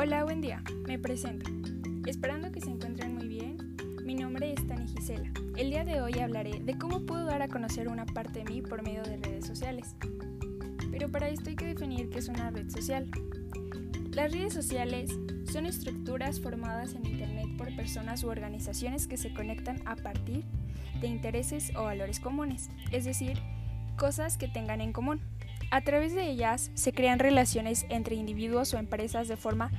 Hola, buen día. Me presento. Esperando que se encuentren muy bien, mi nombre es Tani Gisela. El día de hoy hablaré de cómo puedo dar a conocer una parte de mí por medio de redes sociales. Pero para esto hay que definir qué es una red social. Las redes sociales son estructuras formadas en Internet por personas u organizaciones que se conectan a partir de intereses o valores comunes, es decir, cosas que tengan en común. A través de ellas se crean relaciones entre individuos o empresas de forma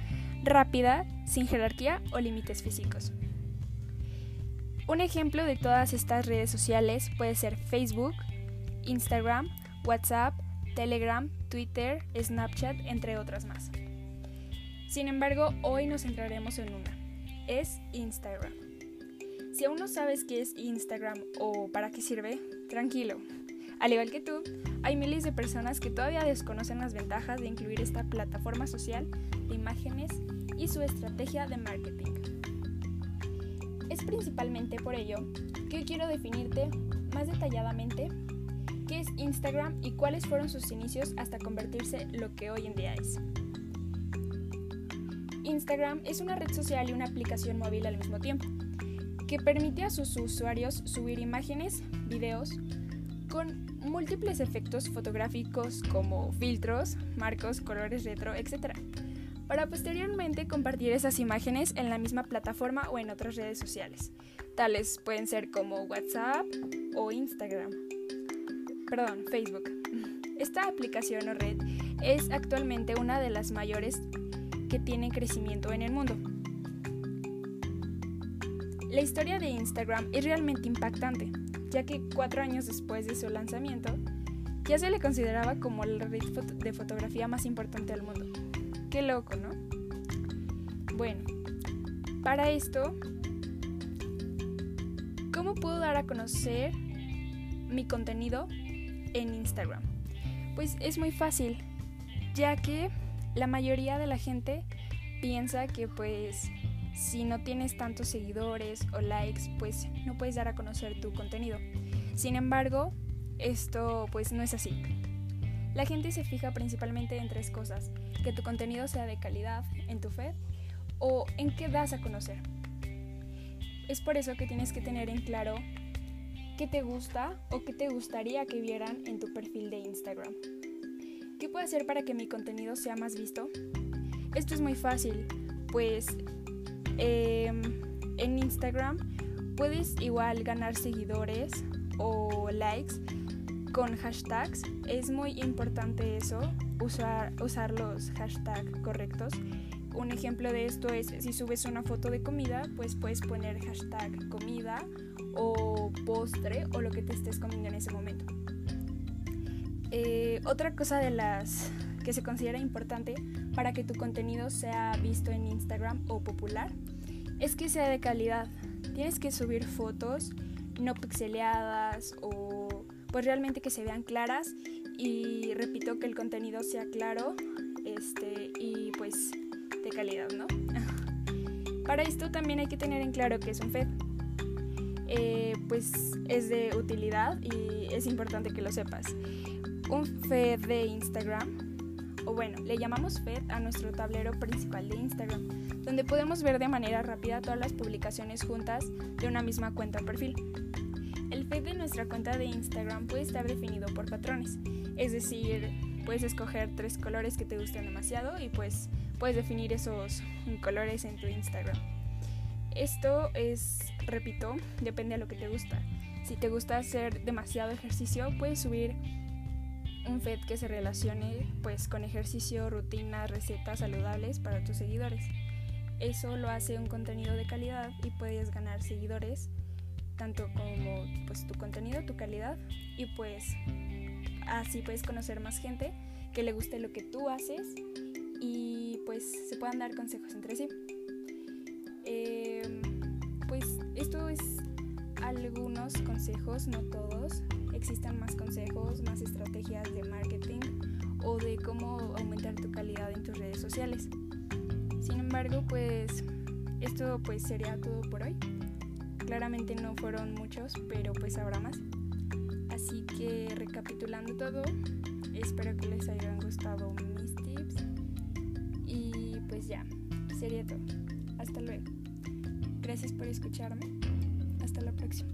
rápida, sin jerarquía o límites físicos. Un ejemplo de todas estas redes sociales puede ser Facebook, Instagram, WhatsApp, Telegram, Twitter, Snapchat, entre otras más. Sin embargo, hoy nos centraremos en una. Es Instagram. Si aún no sabes qué es Instagram o para qué sirve, tranquilo. Al igual que tú, hay miles de personas que todavía desconocen las ventajas de incluir esta plataforma social de imágenes y su estrategia de marketing. Es principalmente por ello que quiero definirte más detalladamente qué es Instagram y cuáles fueron sus inicios hasta convertirse lo que hoy en día es. Instagram es una red social y una aplicación móvil al mismo tiempo, que permite a sus usuarios subir imágenes, videos, con múltiples efectos fotográficos como filtros, marcos, colores retro, etc. Para posteriormente compartir esas imágenes en la misma plataforma o en otras redes sociales. Tales pueden ser como WhatsApp o Instagram. Perdón, Facebook. Esta aplicación o red es actualmente una de las mayores que tiene crecimiento en el mundo. La historia de Instagram es realmente impactante, ya que cuatro años después de su lanzamiento, ya se le consideraba como la red de fotografía más importante del mundo. Qué loco, ¿no? Bueno, para esto, ¿cómo puedo dar a conocer mi contenido en Instagram? Pues es muy fácil, ya que la mayoría de la gente piensa que pues si no tienes tantos seguidores o likes, pues no puedes dar a conocer tu contenido. Sin embargo, esto pues no es así. La gente se fija principalmente en tres cosas, que tu contenido sea de calidad en tu feed o en qué das a conocer. Es por eso que tienes que tener en claro qué te gusta o qué te gustaría que vieran en tu perfil de Instagram. ¿Qué puedo hacer para que mi contenido sea más visto? Esto es muy fácil, pues em, en Instagram puedes igual ganar seguidores o likes con hashtags. Es muy importante eso, usar, usar los hashtags correctos. Un ejemplo de esto es si subes una foto de comida, pues puedes poner hashtag comida o postre o lo que te estés comiendo en ese momento. Eh, otra cosa de las que se considera importante para que tu contenido sea visto en Instagram o popular es que sea de calidad. Tienes que subir fotos no pixeleadas o pues realmente que se vean claras y repito que el contenido sea claro este, y pues de calidad, ¿no? Para esto también hay que tener en claro que es un FED. Eh, pues es de utilidad y es importante que lo sepas un feed de Instagram, bueno, le llamamos feed a nuestro tablero principal de Instagram, donde podemos ver de manera rápida todas las publicaciones juntas de una misma cuenta o perfil. El feed de nuestra cuenta de Instagram puede estar definido por patrones, es decir, puedes escoger tres colores que te gusten demasiado y pues puedes definir esos colores en tu Instagram. Esto es, repito, depende de lo que te gusta. Si te gusta hacer demasiado ejercicio, puedes subir un feed que se relacione pues con ejercicio, rutinas, recetas saludables para tus seguidores. Eso lo hace un contenido de calidad y puedes ganar seguidores tanto como pues tu contenido, tu calidad y pues así puedes conocer más gente que le guste lo que tú haces y pues se puedan dar consejos entre sí. Em, pues esto es algunos consejos, no todos, existan más consejos, más estrategias de marketing o de cómo aumentar tu calidad en tus redes sociales. Sin embargo, pues esto pues sería todo por hoy. Claramente no fueron muchos, pero pues habrá más. Así que recapitulando todo, espero que les hayan gustado mis tips. Y pues ya, Sería todo. Hasta luego. Gracias por escucharme. Hasta la próxima.